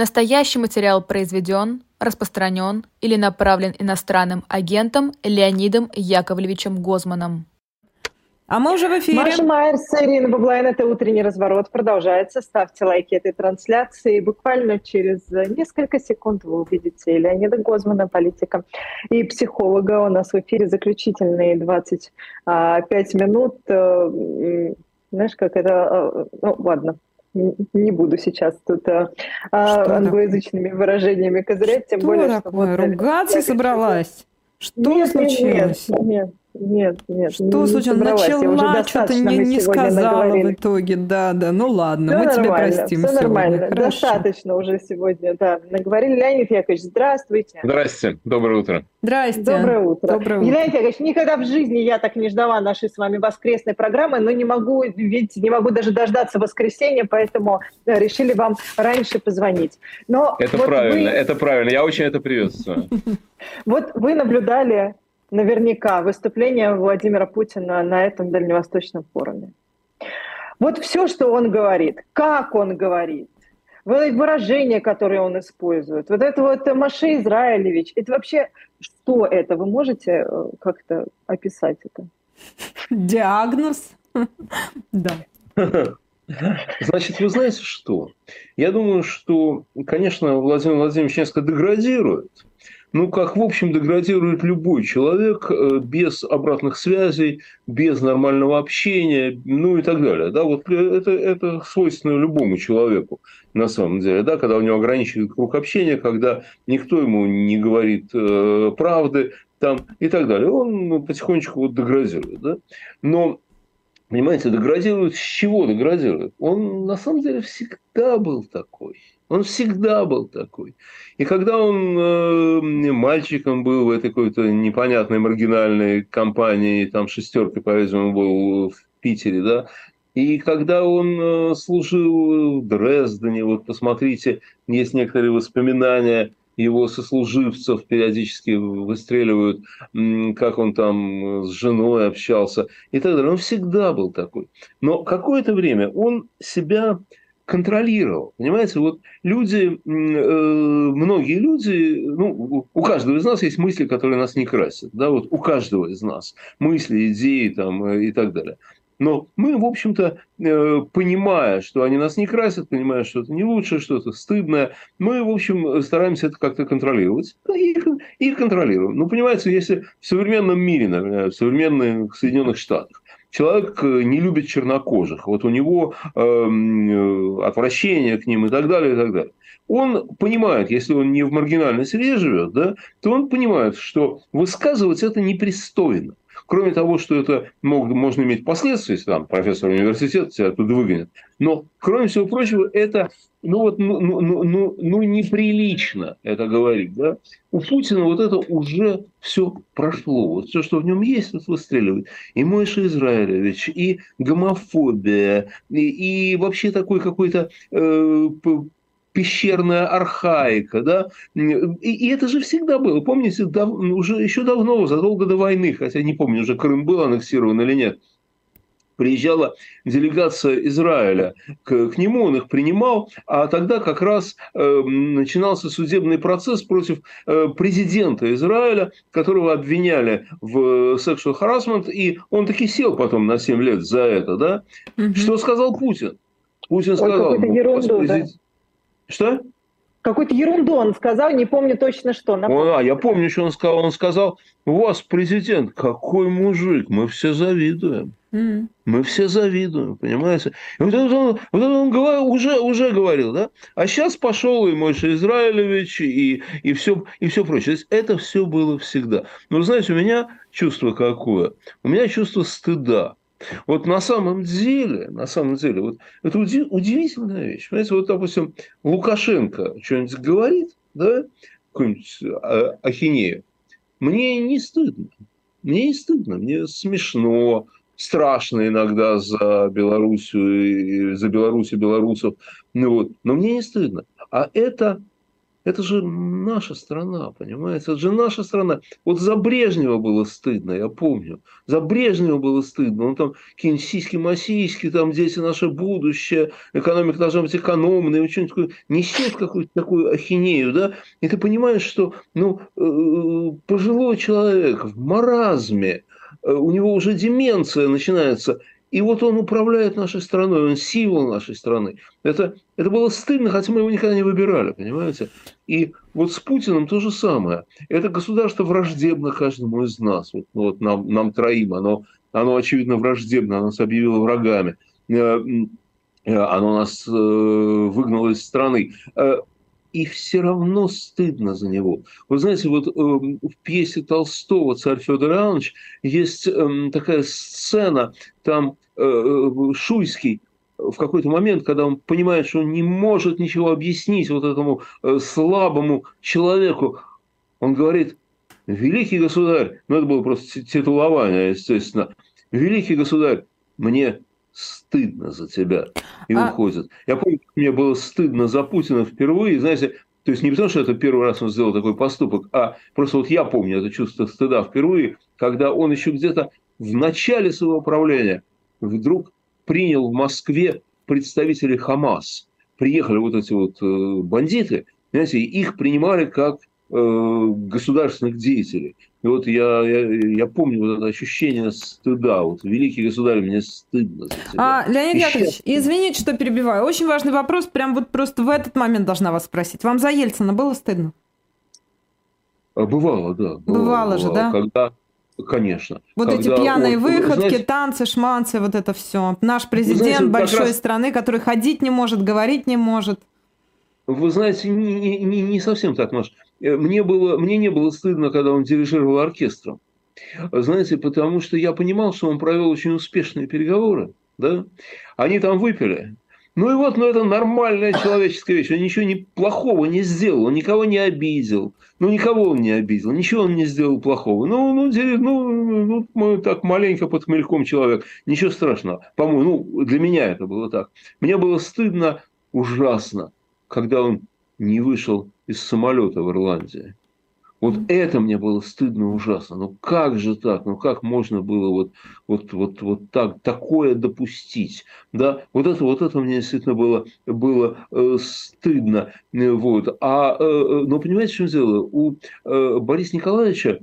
Настоящий материал произведен, распространен или направлен иностранным агентом Леонидом Яковлевичем Гозманом. А мы уже в эфире. Маша Майерс, Ирина Баблайн, это «Утренний разворот» продолжается. Ставьте лайки этой трансляции. Буквально через несколько секунд вы увидите Леонида Гозмана, политика и психолога. У нас в эфире заключительные 25 а, минут. Э, знаешь, как это... Э, ну, ладно, не буду сейчас тут а, что англоязычными выражениями козырять, тем что более, такое? что... Ругаться собралась? Что нет, случилось? Нет, нет, нет, нет. Что случилось? Начала, что-то не, не сказала наговорили. в итоге. Да, да. Ну ладно, все мы тебя простим все сегодня. нормально. Хорошо. Достаточно уже сегодня, да. Наговорили. Леонид Яковлевич, здравствуйте. Здравствуйте. Доброе утро. Здрасте. Доброе утро. Доброе утро. Леонид Яковлевич, никогда в жизни я так не ждала нашей с вами воскресной программы, но не могу, видите, не могу даже дождаться воскресенья, поэтому да, решили вам раньше позвонить. Но это вот правильно, вы... это правильно. Я очень это приветствую. Вот вы наблюдали наверняка выступление Владимира Путина на этом дальневосточном форуме. Вот все, что он говорит, как он говорит, выражения, которые он использует, вот это вот Маше Израилевич, это вообще что это? Вы можете э, как-то описать это? Диагноз? Да. Значит, вы знаете что? Я думаю, что, конечно, Владимир Владимирович несколько деградирует, ну, как, в общем, деградирует любой человек э, без обратных связей, без нормального общения, ну и так далее. Да, вот э, это, это свойственно любому человеку, на самом деле, да, когда у него ограничивает круг общения, когда никто ему не говорит э, правды, там, и так далее. Он потихонечку вот деградирует. Да? Но Понимаете, деградирует с чего деградирует? Он на самом деле всегда был такой. Он всегда был такой. И когда он э, мальчиком был в этой какой-то непонятной маргинальной компании, там шестерка, по-видимому, был в Питере, да, и когда он э, служил в Дрездене, вот посмотрите, есть некоторые воспоминания его сослуживцев периодически выстреливают, как он там с женой общался и так далее. Он всегда был такой. Но какое-то время он себя контролировал. Понимаете, вот люди, э, многие люди, ну, у каждого из нас есть мысли, которые нас не красят, да, вот у каждого из нас мысли, идеи там э, и так далее. Но мы, в общем-то, э, понимая, что они нас не красят, понимая, что это не лучше, что это стыдное, мы, в общем, стараемся это как-то контролировать. И, и контролируем. Ну, понимаете, если в современном мире, например, в современных Соединенных Штатах, человек э, не любит чернокожих, вот у него эм, э, отвращение к ним и так далее, и так далее. Он понимает, если он не в маргинальной среде живет, да, то он понимает, что высказывать это непристойно. Кроме того, что это мог, можно иметь последствия, если там профессор университета тебя оттуда выгонят. Но, кроме всего прочего, это ну, вот, ну, ну, ну, ну, ну неприлично это говорить. Да? У Путина вот это уже все прошло. Вот все, что в нем есть, вот выстреливает. И Мойша Израилевич, и гомофобия, и, и вообще такой какой-то э, пещерная архаика, да, и, и это же всегда было, помните, дав, уже еще давно, задолго до войны, хотя не помню, уже Крым был аннексирован или нет, приезжала делегация Израиля к, к нему, он их принимал, а тогда как раз э, начинался судебный процесс против э, президента Израиля, которого обвиняли в sexual harassment, и он таки сел потом на 7 лет за это, да? Угу. Что сказал Путин? Путин сказал, Ой, ерунду, да? Что? Какую-то ерунду он сказал, не помню точно что. Напомню. А, я помню, что он сказал. Он сказал, у вас президент, какой мужик, мы все завидуем. Mm. Мы все завидуем, понимаете? И вот это он, вот это он говорил, уже, уже говорил, да? А сейчас пошел и Мойша Израилевич, и, и, все, и все прочее. То есть это все было всегда. Но, знаете, у меня чувство какое? У меня чувство стыда. Вот на самом деле, на самом деле, вот это уди- удивительная вещь. Понимаете, вот, допустим, Лукашенко что-нибудь говорит, да, какую-нибудь а, ахинею, мне не стыдно. Мне не стыдно, мне смешно, страшно иногда за Белоруссию, за Беларусь белорусов, ну вот, но мне не стыдно. А это это же наша страна, понимаете? Это же наша страна. Вот за Брежнева было стыдно, я помню. За Брежнева было стыдно. Он там какие-нибудь сиськи-масиськи, там дети наше будущее, экономика должна быть что-нибудь такое, несет какую-то такую ахинею, да? И ты понимаешь, что ну, э, пожилой человек в маразме, э, у него уже деменция начинается, и вот он управляет нашей страной, он символ нашей страны. Это, это было стыдно, хотя мы его никогда не выбирали, понимаете? И вот с Путиным то же самое. Это государство враждебно каждому из нас. Вот, ну, вот нам, нам троим. Оно, оно, очевидно, враждебно. Оно нас объявило врагами. Э, э, оно нас э, выгнало из страны и все равно стыдно за него. Вы знаете, вот э, в пьесе Толстого «Царь Федор Иванович» есть э, такая сцена, там э, э, Шуйский в какой-то момент, когда он понимает, что он не может ничего объяснить вот этому э, слабому человеку, он говорит, великий государь, ну это было просто титулование, естественно, великий государь, мне стыдно за тебя. И а... уходит. Я помню, мне было стыдно за Путина впервые, знаете, то есть не потому, что это первый раз он сделал такой поступок, а просто вот я помню это чувство стыда впервые, когда он еще где-то в начале своего правления вдруг принял в Москве представителей Хамас. Приехали вот эти вот э, бандиты, знаете, их принимали как э, государственных деятелей. И вот я, я, я помню вот это ощущение стыда. Вот великий государь, мне стыдно за тебя. А, Леонид и Яковлевич, счастье. извините, что перебиваю. Очень важный вопрос. Прям вот просто в этот момент должна вас спросить. Вам за Ельцина было стыдно? А, бывало, да. Бывало, бывало же, да? Когда, конечно. Вот когда эти пьяные он, выходки, знаете, танцы, шманцы, вот это все. Наш президент знаете, большой раз... страны, который ходить не может, говорить не может. Вы знаете, не, не, не совсем так, Маш. Э, мне, было, мне не было стыдно, когда он дирижировал оркестром. Знаете, потому что я понимал, что он провел очень успешные переговоры. Да? Они там выпили. Ну и вот, ну это нормальная человеческая вещь. Он ничего не, плохого не сделал, он никого не обидел. Ну, никого он не обидел, ничего он не сделал плохого. Ну, ну, ну, ну мы так маленько под хмельком человек. Ничего страшного. По-моему, ну, для меня это было так. Мне было стыдно ужасно, когда он не вышел из самолета в Ирландии. Вот это мне было стыдно ужасно. Ну как же так? Ну как можно было вот, вот, вот, вот так, такое допустить? Да? Вот это, вот это мне действительно было, было э, стыдно. Вот. А, э, э но понимаете, в чем дело? У э, Бориса Николаевича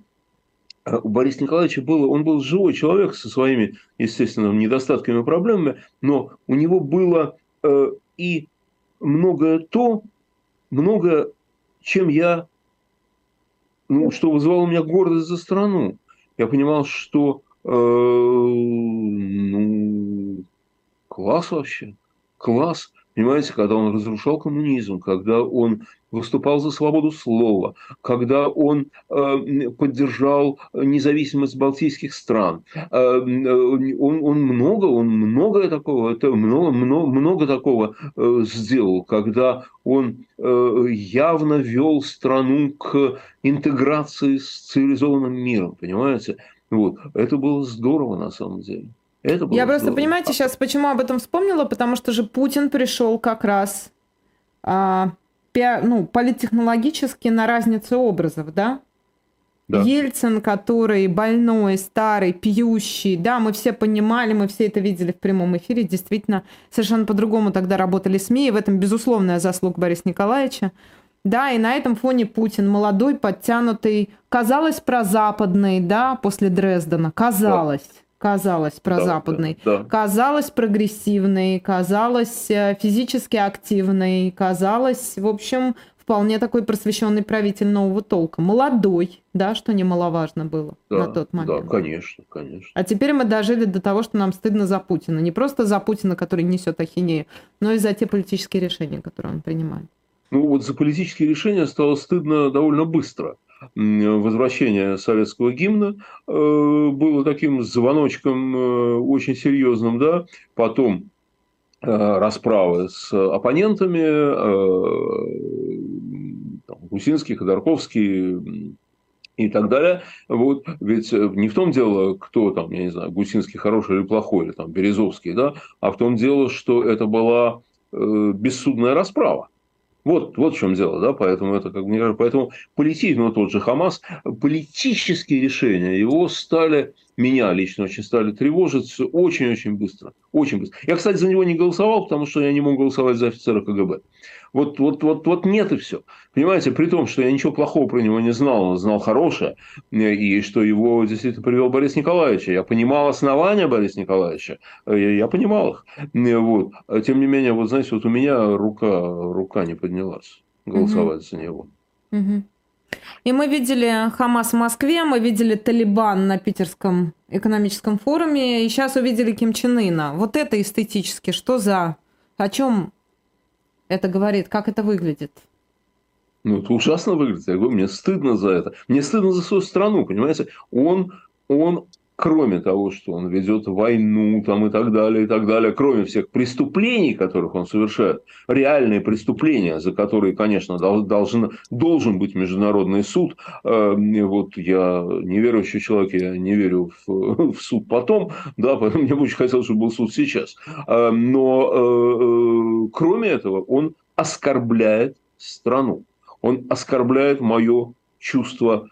э, у Бориса Николаевича было, он был живой человек со своими, естественно, недостатками и проблемами, но у него было э, и многое то, много чем я, ну, что вызывало у меня гордость за страну. Я понимал, что, э, ну, класс вообще, класс. Понимаете, когда он разрушал коммунизм, когда он выступал за свободу слова, когда он э, поддержал независимость балтийских стран, э, он, он много, он многое такого, это много, много, много такого э, сделал, когда он э, явно вел страну к интеграции с цивилизованным миром, понимаете? Вот. Это было здорово на самом деле. Это было Я здорово. просто, понимаете, сейчас почему об этом вспомнила, потому что же Путин пришел как раз а, пи, ну, политтехнологически на разницу образов, да? Да. Ельцин, который больной, старый, пьющий, да, мы все понимали, мы все это видели в прямом эфире, действительно, совершенно по-другому тогда работали СМИ, и в этом безусловная заслуга Бориса Николаевича. Да, и на этом фоне Путин молодой, подтянутый, казалось прозападный, да, после Дрездена, казалось. Да казалось прозападной, да, да, да. казалось прогрессивной, казалось э, физически активной, казалось, в общем, вполне такой просвещенный правитель нового толка. Молодой, да, что немаловажно было да, на тот момент. Да, конечно, конечно. А теперь мы дожили до того, что нам стыдно за Путина. Не просто за Путина, который несет ахинею, но и за те политические решения, которые он принимает. Ну вот за политические решения стало стыдно довольно быстро возвращение советского гимна э, было таким звоночком э, очень серьезным, да, потом э, расправы с оппонентами, Гусинский, Ходорковский и так далее. Вот, ведь не в том дело, кто там, я не знаю, Гусинский хороший или плохой, или там Березовский, да, а в том дело, что это была бессудная расправа. Вот, вот в чем дело, да, поэтому это, как кажется, поэтому политически, ну, тот же Хамас, политические решения его стали, меня лично очень стали тревожить очень-очень быстро, очень быстро. Я, кстати, за него не голосовал, потому что я не мог голосовать за офицера КГБ. Вот, вот, вот, вот нет и все. Понимаете, при том, что я ничего плохого про него не знал, он знал хорошее, и что его действительно привел Борис Николаевич. Я понимал основания Бориса Николаевича, я, я понимал их. Вот. Тем не менее, вот знаете, вот у меня рука, рука не поднялась голосовать угу. за него. Угу. И мы видели Хамас в Москве, мы видели Талибан на Питерском экономическом форуме, и сейчас увидели Ким Чен Ына. Вот это эстетически, что за... О чем это говорит? Как это выглядит? Ну, это ужасно выглядит. Я говорю, мне стыдно за это. Мне стыдно за свою страну, понимаете? Он, он кроме того, что он ведет войну там, и так далее, и так далее, кроме всех преступлений, которых он совершает, реальные преступления, за которые, конечно, должен, должен быть международный суд. Э, вот я неверующий человек, я не верю в, в суд потом, да, поэтому мне бы очень хотелось, чтобы был суд сейчас. Э, но э, кроме этого, он оскорбляет страну, он оскорбляет мое чувство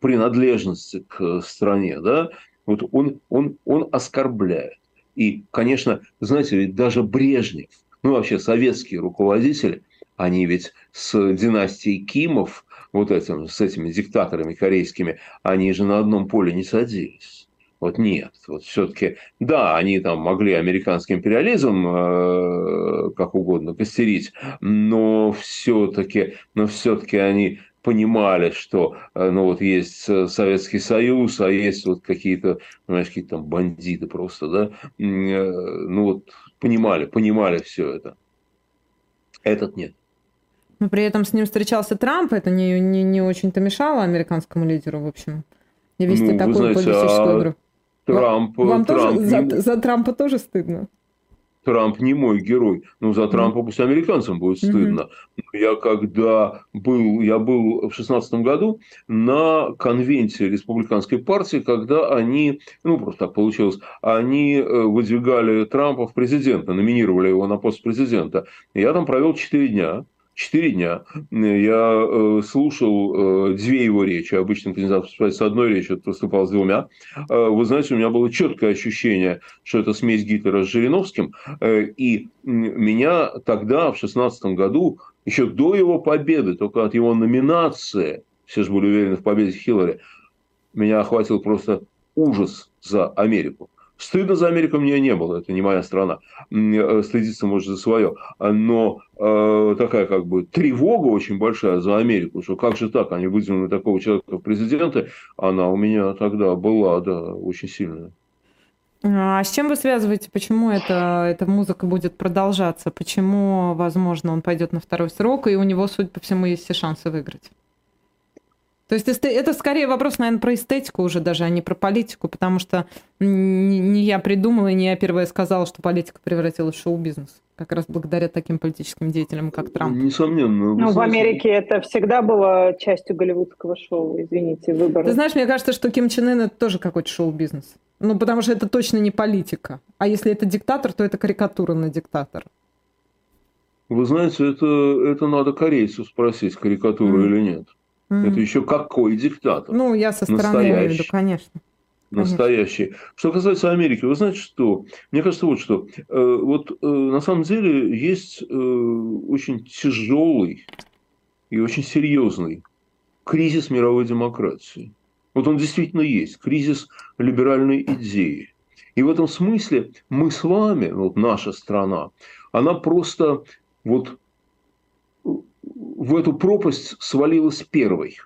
принадлежности к стране, да, вот он, он, он оскорбляет. И, конечно, знаете, ведь даже Брежнев, ну вообще советские руководители, они ведь с династией Кимов, вот этим, с этими диктаторами корейскими, они же на одном поле не садились. Вот нет, вот все-таки, да, они там могли американский империализм э, как угодно костерить, но все-таки, но все-таки они понимали, что э, ну, вот есть э, Советский Союз, а есть вот какие-то, знаешь, какие-то там бандиты просто, да, э, ну вот понимали, понимали все это. Этот нет. Но при этом с ним встречался Трамп, это не, не, не очень-то мешало американскому лидеру, в общем, вести ну, такую знаете, политическую а игру. Трамп, Вам Трамп тоже, не... за, за Трампа тоже стыдно? Трамп не мой герой. Ну, за Трампа пусть американцам будет стыдно. Но я когда был, я был в шестнадцатом году на конвенции республиканской партии, когда они, ну, просто так получилось, они э, выдвигали Трампа в президента, номинировали его на пост президента. Я там провел четыре дня. Четыре дня я э, слушал э, две его речи. Обычно кандидат выступает с одной речью, выступал с двумя. Э, вы знаете, у меня было четкое ощущение, что это смесь Гитлера с Жириновским. И меня тогда, в шестнадцатом году, еще до его победы, только от его номинации, все же были уверены в победе Хиллари, меня охватил просто ужас за Америку. Стыдно за Америку мне не было, это не моя страна. Э, стыдиться может за свое. Но э, такая как бы тревога очень большая за Америку, что как же так, они выдвинули такого человека в президенты, она у меня тогда была, да, очень сильная. А с чем вы связываете? Почему это, эта музыка будет продолжаться? Почему, возможно, он пойдет на второй срок, и у него, судя по всему, есть все шансы выиграть? То есть это скорее вопрос, наверное, про эстетику уже даже, а не про политику, потому что не я придумала, и не я первая сказала, что политика превратилась в шоу-бизнес. Как раз благодаря таким политическим деятелям, как Трамп. Несомненно. Ну, в Америке это всегда было частью голливудского шоу, извините, выбор. Ты знаешь, мне кажется, что Ким Чен Ын это тоже какой-то шоу-бизнес. Ну, потому что это точно не политика. А если это диктатор, то это карикатура на диктатора. Вы знаете, это, это надо корейцу спросить, карикатура mm. или нет. Mm. Это еще какой диктатор? Ну, я со стороны Настоящий. имею в виду, конечно. Настоящий. Что касается Америки, вы знаете что? Мне кажется, вот что. Э, вот э, на самом деле есть э, очень тяжелый и очень серьезный кризис мировой демократии. Вот он действительно есть. Кризис либеральной идеи. И в этом смысле мы с вами, вот наша страна, она просто вот в эту пропасть свалилась первой.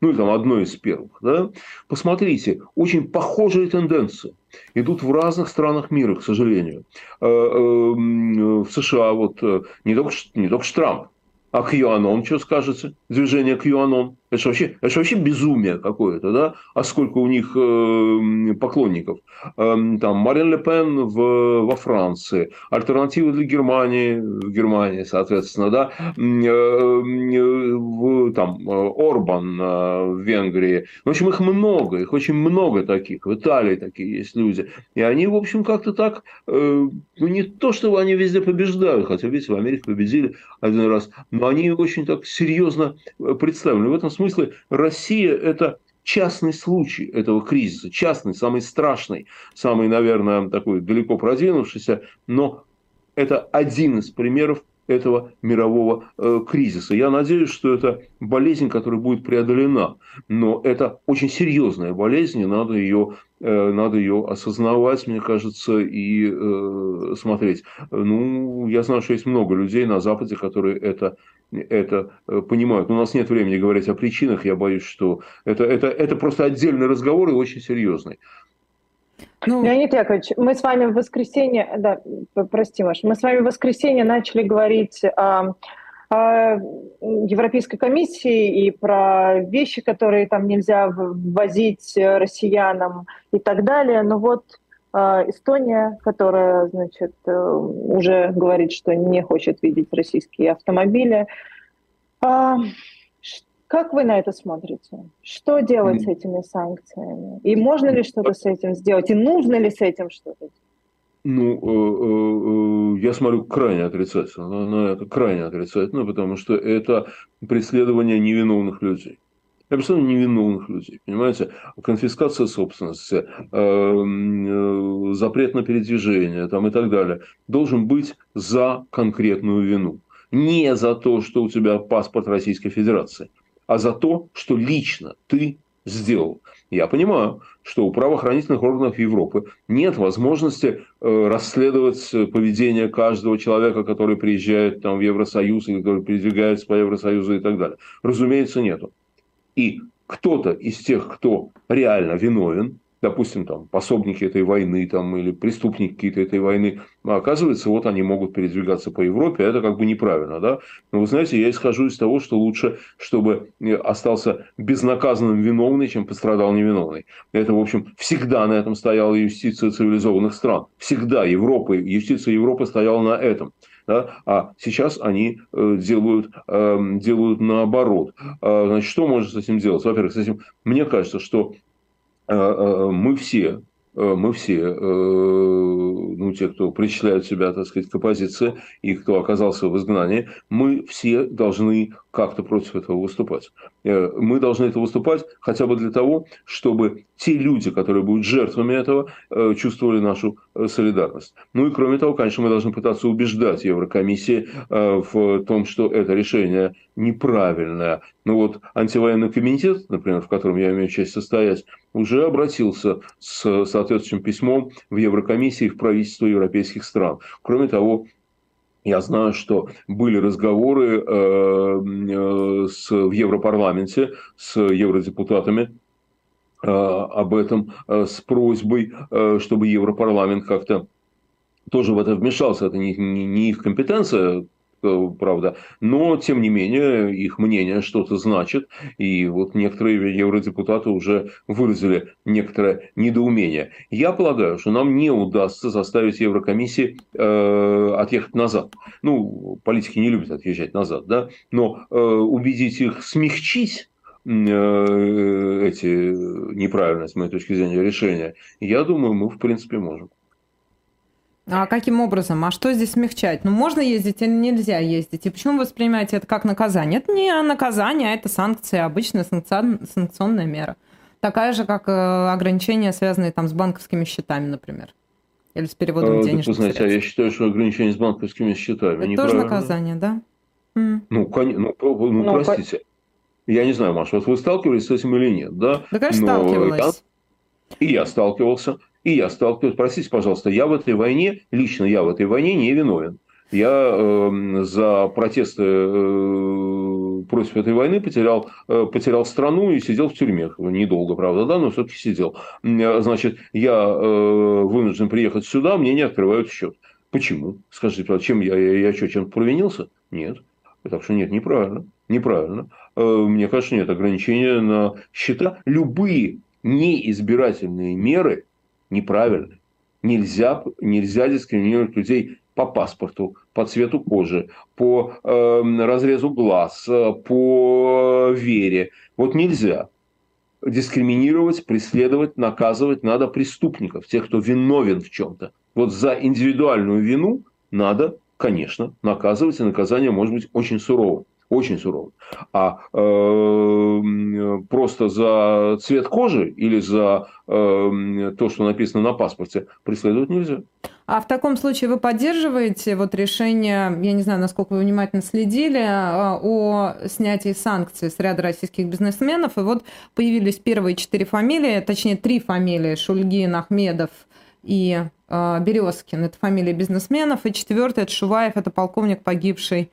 Ну, или там одной из первых. Да? Посмотрите, очень похожие тенденции идут в разных странах мира, к сожалению. Э, э, в США вот э, не только, не только Трамп, а QAnon, что скажете? Движение QAnon. Это вообще, это вообще безумие какое-то, да? А сколько у них э, поклонников? Э, там Марин Ле Пен в, во Франции, альтернатива для Германии в Германии, соответственно, да? Э, в, там, Орбан в Венгрии. В общем, их много, их очень много таких. В Италии такие есть люди. И они, в общем, как-то так, ну, не то, что они везде побеждают, хотя, видите, в Америке победили один раз, но они очень так серьезно представлены. В этом смысле Россия – это частный случай этого кризиса, частный, самый страшный, самый, наверное, такой далеко продвинувшийся, но это один из примеров этого мирового э, кризиса. Я надеюсь, что это болезнь, которая будет преодолена, но это очень серьезная болезнь, и надо ее, э, надо ее осознавать, мне кажется, и э, смотреть. Ну, я знаю, что есть много людей на Западе, которые это это э, понимают. Но у нас нет времени говорить о причинах. Я боюсь, что это, это, это просто отдельный разговор и очень серьезный. Ну... Леонид Яковлевич, мы с вами в воскресенье, да, прости, Маш, мы с вами в воскресенье начали говорить о, о Европейской комиссии и про вещи, которые там нельзя ввозить россиянам и так далее. Но вот а, Эстония, которая, значит, э, уже говорит, что не хочет видеть российские автомобили. Как вы на это смотрите? Что делать с этими санкциями? И можно ли что-то с этим сделать? И нужно ли с этим что-то делать? Ну, э, э, я смотрю крайне отрицательно на это, крайне отрицательно, потому что это преследование невиновных людей абсолютно невиновных людей, понимаете? Конфискация собственности, э, запрет на передвижение там, и так далее, должен быть за конкретную вину. Не за то, что у тебя паспорт Российской Федерации, а за то, что лично ты сделал. Я понимаю, что у правоохранительных органов Европы нет возможности э, расследовать поведение каждого человека, который приезжает там, в Евросоюз или который передвигается по Евросоюзу и так далее. Разумеется, нету и кто-то из тех, кто реально виновен, допустим, там, пособники этой войны там, или преступники какие-то этой войны, а оказывается, вот они могут передвигаться по Европе, это как бы неправильно. Да? Но вы знаете, я исхожу из того, что лучше, чтобы остался безнаказанным виновный, чем пострадал невиновный. Это, в общем, всегда на этом стояла юстиция цивилизованных стран. Всегда Европа, юстиция Европы стояла на этом да, а сейчас они э, делают, эм, делают наоборот. А, значит, что можно с этим делать? Во-первых, с этим, мне кажется, что э, э, мы все, мы все, ну, те, кто причисляют себя, так сказать, к оппозиции и кто оказался в изгнании, мы все должны как-то против этого выступать. Мы должны это выступать хотя бы для того, чтобы те люди, которые будут жертвами этого, э, чувствовали нашу э, солидарность. Ну и кроме того, конечно, мы должны пытаться убеждать Еврокомиссии э, в том, что это решение неправильное. Ну вот антивоенный комитет, например, в котором я имею честь состоять, уже обратился с соответствующим письмом в Еврокомиссии и в правительство европейских стран. Кроме того, я знаю, что были разговоры э, с, в Европарламенте с евродепутатами Э, об этом э, с просьбой, э, чтобы Европарламент как-то тоже в это вмешался. Это не их компетенция, правда. Но, тем не менее, их мнение что-то значит. И вот некоторые евродепутаты уже выразили некоторое недоумение. Я полагаю, что нам не удастся заставить Еврокомиссии э, отъехать назад. Ну, политики не любят отъезжать назад, да. Но э, убедить их смягчить Э, эти неправильные, с моей точки зрения, решения, я думаю, мы, в принципе, можем. А каким образом? А что здесь смягчать? Ну, можно ездить или нельзя ездить? И почему вы воспринимаете это как наказание? Это не наказание, а это санкция, обычная санкционная мера. Такая же, как э, ограничения, связанные там с банковскими счетами, например. Или с переводом а, денежных знаете, средств. а я считаю, что ограничения с банковскими счетами Это тоже наказание, да? Ну, конечно, ну, ну, ну простите. Я не знаю, Маша, вот вы сталкивались с этим или нет, да? Да, конечно, Но сталкивалась. Я, и я сталкивался, и я сталкивался. Простите, пожалуйста, я в этой войне, лично я в этой войне не виновен. Я э, за протесты э, против этой войны потерял, э, потерял страну и сидел в тюрьме. Недолго, правда, да, но все-таки сидел. Значит, я э, вынужден приехать сюда, мне не открывают счет. Почему? Скажите, чем я, я, я что, чем-то провинился? Нет. Так что нет, неправильно. Неправильно. Э, мне кажется, нет ограничения на счета. Любые неизбирательные меры неправильны. Нельзя, нельзя дискриминировать людей по паспорту, по цвету кожи, по э, разрезу глаз, по вере. Вот нельзя дискриминировать, преследовать, наказывать надо преступников, тех, кто виновен в чем-то. Вот за индивидуальную вину надо, конечно, наказывать, и наказание может быть очень суровым очень суровым. А э, просто за цвет кожи или за э, то, что написано на паспорте, преследовать нельзя. А в таком случае вы поддерживаете вот решение, я не знаю, насколько вы внимательно следили, а, о снятии санкций с ряда российских бизнесменов, и вот появились первые четыре фамилии, точнее три фамилии, Шульгин, Ахмедов и э, Березкин, это фамилии бизнесменов, и четвертый, это Шуваев, это полковник, погибший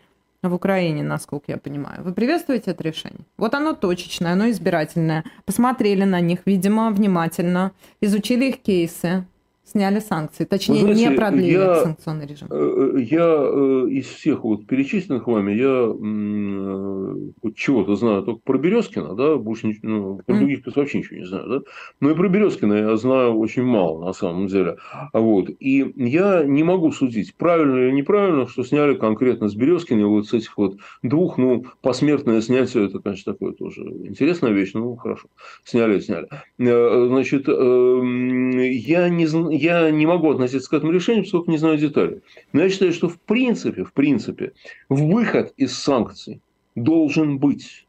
в Украине, насколько я понимаю. Вы приветствуете это решение? Вот оно точечное, оно избирательное. Посмотрели на них, видимо, внимательно, изучили их кейсы, сняли санкции, точнее, знаете, не продлили я, санкционный режим? Э, я э, из всех вот перечисленных вами, я э, чего-то знаю только про Березкина, да, больше ну, про других mm. вообще ничего не знаю, да, но и про Березкина я знаю очень мало на самом деле, вот, и я не могу судить, правильно или неправильно, что сняли конкретно с Березкина вот с этих вот двух, ну, посмертное снятие, это, конечно, такое тоже интересная вещь, ну, хорошо, сняли, сняли, значит, я не я не могу относиться к этому решению, поскольку не знаю деталей. Но я считаю, что в принципе, в принципе, выход из санкций должен быть.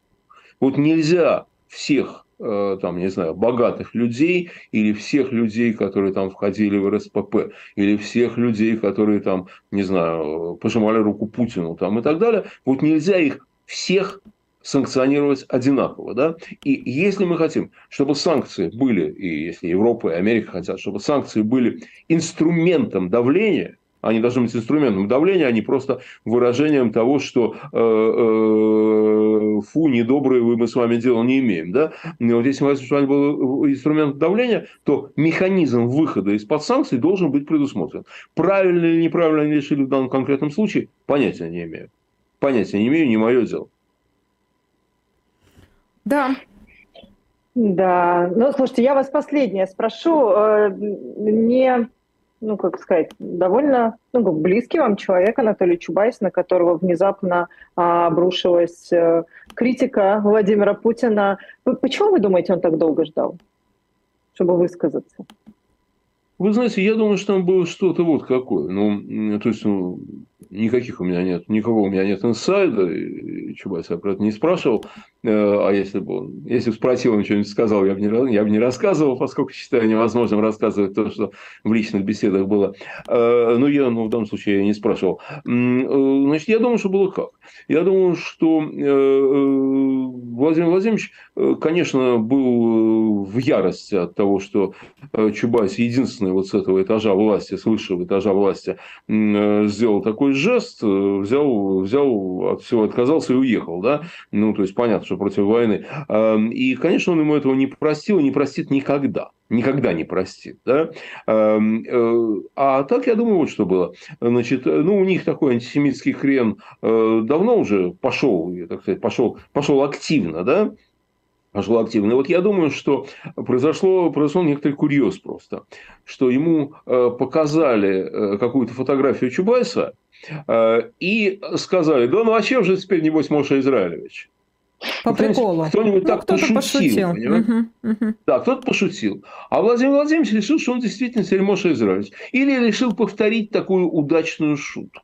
Вот нельзя всех э, там, не знаю, богатых людей или всех людей, которые там входили в РСПП, или всех людей, которые там, не знаю, пожимали руку Путину там и так далее. Вот нельзя их всех санкционировать одинаково. Да? И если мы хотим, чтобы санкции были, и если Европа и Америка хотят, чтобы санкции были инструментом давления, они должны быть инструментом давления, а не просто выражением того, что э, э, фу, недобрые вы мы с вами дело не имеем. Да? И вот если мы хотим, был инструмент давления, то механизм выхода из-под санкций должен быть предусмотрен. Правильно или неправильно они решили в данном конкретном случае, понятия не имею. Понятия не имею, не мое дело. Да. Да, ну, слушайте, я вас последнее спрошу. Э, не, ну, как сказать, довольно ну, близкий вам человек Анатолий Чубайс, на которого внезапно а, обрушилась а, критика Владимира Путина. Почему вы думаете, он так долго ждал, чтобы высказаться? Вы знаете, я думаю, что там было что-то вот какое. Ну, то есть, ну, никаких у меня нет, никого у меня нет инсайда. И Чубайс я про это не спрашивал. Э, а если бы он, если бы спросил, он что-нибудь сказал, я бы, не, я бы не рассказывал, поскольку считаю невозможным рассказывать то, что в личных беседах было. Э, но я, ну, в данном случае я не спрашивал. Э, значит, я думаю, что было как. Я думаю, что Владимир Владимирович, конечно, был в ярости от того, что Чубайс единственный вот с этого этажа власти, с высшего этажа власти, сделал такой жест, взял, взял от всего отказался и уехал. Да? Ну, то есть, понятно, что против войны. И, конечно, он ему этого не простил и не простит никогда. Никогда не простит. Да? Э, а так, я думаю, вот что было. Значит, ну, у них такой антисемитский хрен э, давно уже пошел, так сказать, пошел, пошел активно, да, пошел активно. И вот я думаю, что произошло, произошел некоторый курьез просто, что ему э, показали какую-то фотографию Чубайса и сказали, да ну а чем же теперь, небось, Моша Израилевич? По приколу. Кто-нибудь ну, так кто пошутил. пошутил. Угу, угу. Да, кто-то пошутил. А Владимир Владимирович решил, что он действительно Сельмоша Израилевич. Или решил повторить такую удачную шутку.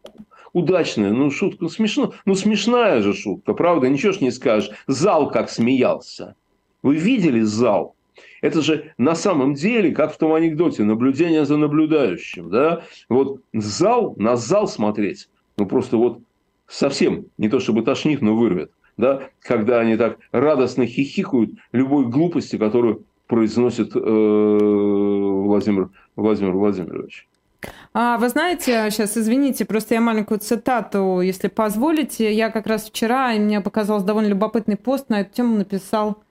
Удачная, ну шутка смешно, ну смешная же шутка, правда, ничего ж не скажешь. Зал как смеялся. Вы видели зал? Это же на самом деле, как в том анекдоте, наблюдение за наблюдающим. Да? Вот зал, на зал смотреть, ну просто вот совсем не то чтобы тошнит, но вырвет да, когда они так радостно хихикают любой глупости, которую произносит э, Владимир, Владимир Владимирович. А, вы знаете, сейчас, извините, просто я маленькую цитату, если позволите. Я как раз вчера, и мне показался довольно любопытный пост на эту тему, написал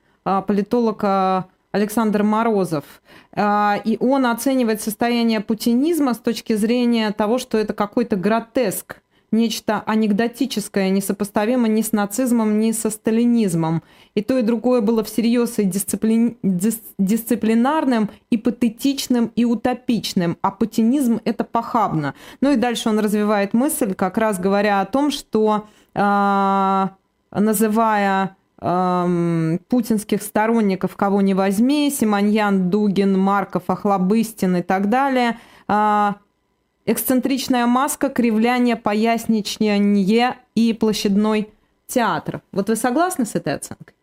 политолог а, Александр Морозов. А, и он оценивает состояние путинизма с точки зрения того, что это какой-то гротеск нечто анекдотическое, несопоставимо ни с нацизмом, ни со сталинизмом. И то, и другое было всерьез и дисциплин... дис... дисциплинарным, и патетичным, и утопичным. А путинизм – это похабно. Ну и дальше он развивает мысль, как раз говоря о том, что называя путинских сторонников кого не возьми, Симоньян, Дугин, Марков, Охлобыстин и так далее э, – эксцентричная маска, кривляние, поясничание и площадной театр. Вот вы согласны с этой оценкой?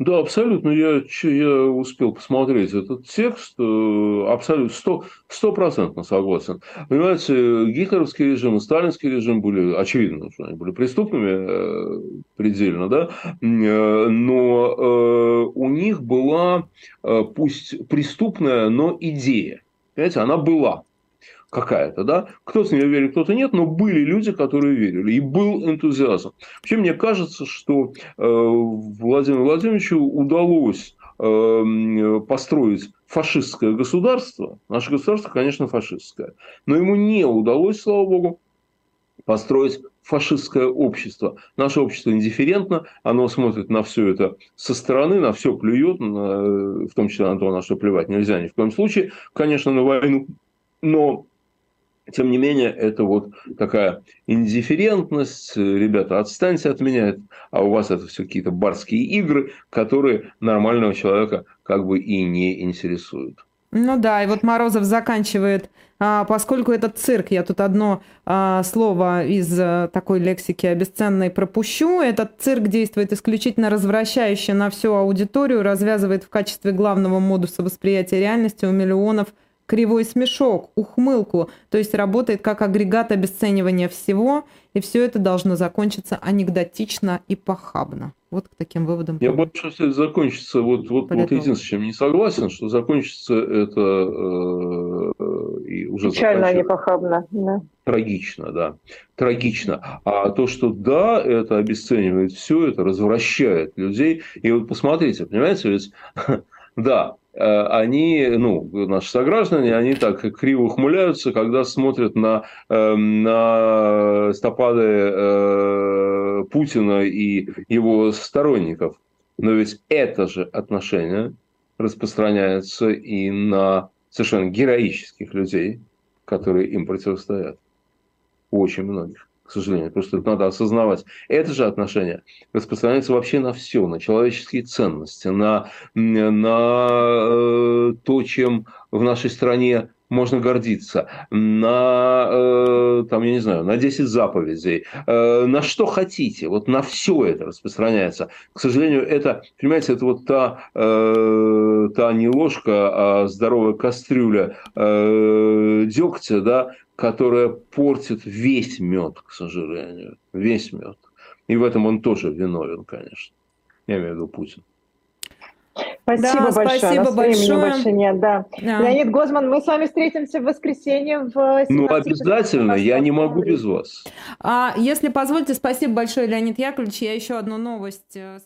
Да, абсолютно. Я, я успел посмотреть этот текст. Э, абсолютно. Стопроцентно согласен. Понимаете, гитлеровский режим и сталинский режим были, очевидно, что они были преступными э, предельно, да, э, но у них была, пусть преступная, но идея. Понимаете, она была какая-то, да. Кто-то в нее верит, кто-то нет, но были люди, которые верили, и был энтузиазм. Вообще, мне кажется, что э, Владимиру Владимировичу удалось э, построить фашистское государство. Наше государство, конечно, фашистское. Но ему не удалось, слава богу, построить фашистское общество. Наше общество индифферентно, оно смотрит на все это со стороны, на все плюет, на, в том числе на то, на что плевать нельзя ни в коем случае, конечно, на войну. Но тем не менее, это вот такая индифферентность, ребята, отстаньте от меня, а у вас это все какие-то барские игры, которые нормального человека как бы и не интересуют. Ну да, и вот Морозов заканчивает, а, поскольку этот цирк, я тут одно а, слово из а, такой лексики обесценной пропущу, этот цирк действует исключительно развращающе на всю аудиторию, развязывает в качестве главного модуса восприятия реальности у миллионов кривой смешок, ухмылку, то есть работает как агрегат обесценивания всего, и все это должно закончиться анекдотично и похабно. Вот к таким выводам. Я больше всего закончится, вот, вот, вот единственное, с чем не согласен, что закончится это э, и уже Печально, а не похабно. Да. Трагично, да. Трагично. А то, что да, это обесценивает все, это развращает людей. И вот посмотрите, понимаете, ведь да, они, ну, наши сограждане, они так криво ухмыляются, когда смотрят на, эм, на стопады э, Путина и его сторонников. Но ведь это же отношение распространяется и на совершенно героических людей, которые им противостоят. Очень многих к сожалению. Просто это надо осознавать. Это же отношение распространяется вообще на все, на человеческие ценности, на, на э, то, чем в нашей стране можно гордиться, на, э, там, я не знаю, на 10 заповедей, э, на что хотите, вот на все это распространяется. К сожалению, это, понимаете, это вот та, э, та не ложка, а здоровая кастрюля э, дегтя, да, которая портит весь мед, к сожалению. Весь мед. И в этом он тоже виновен, конечно. Я имею в виду Путин. Спасибо да, большое. Спасибо большое. больше нет, да. да. Леонид Гозман, мы с вами встретимся в воскресенье в Ну, обязательно, я не могу без вас. А, если позволите, спасибо большое, Леонид Яковлевич. Я еще одну новость э,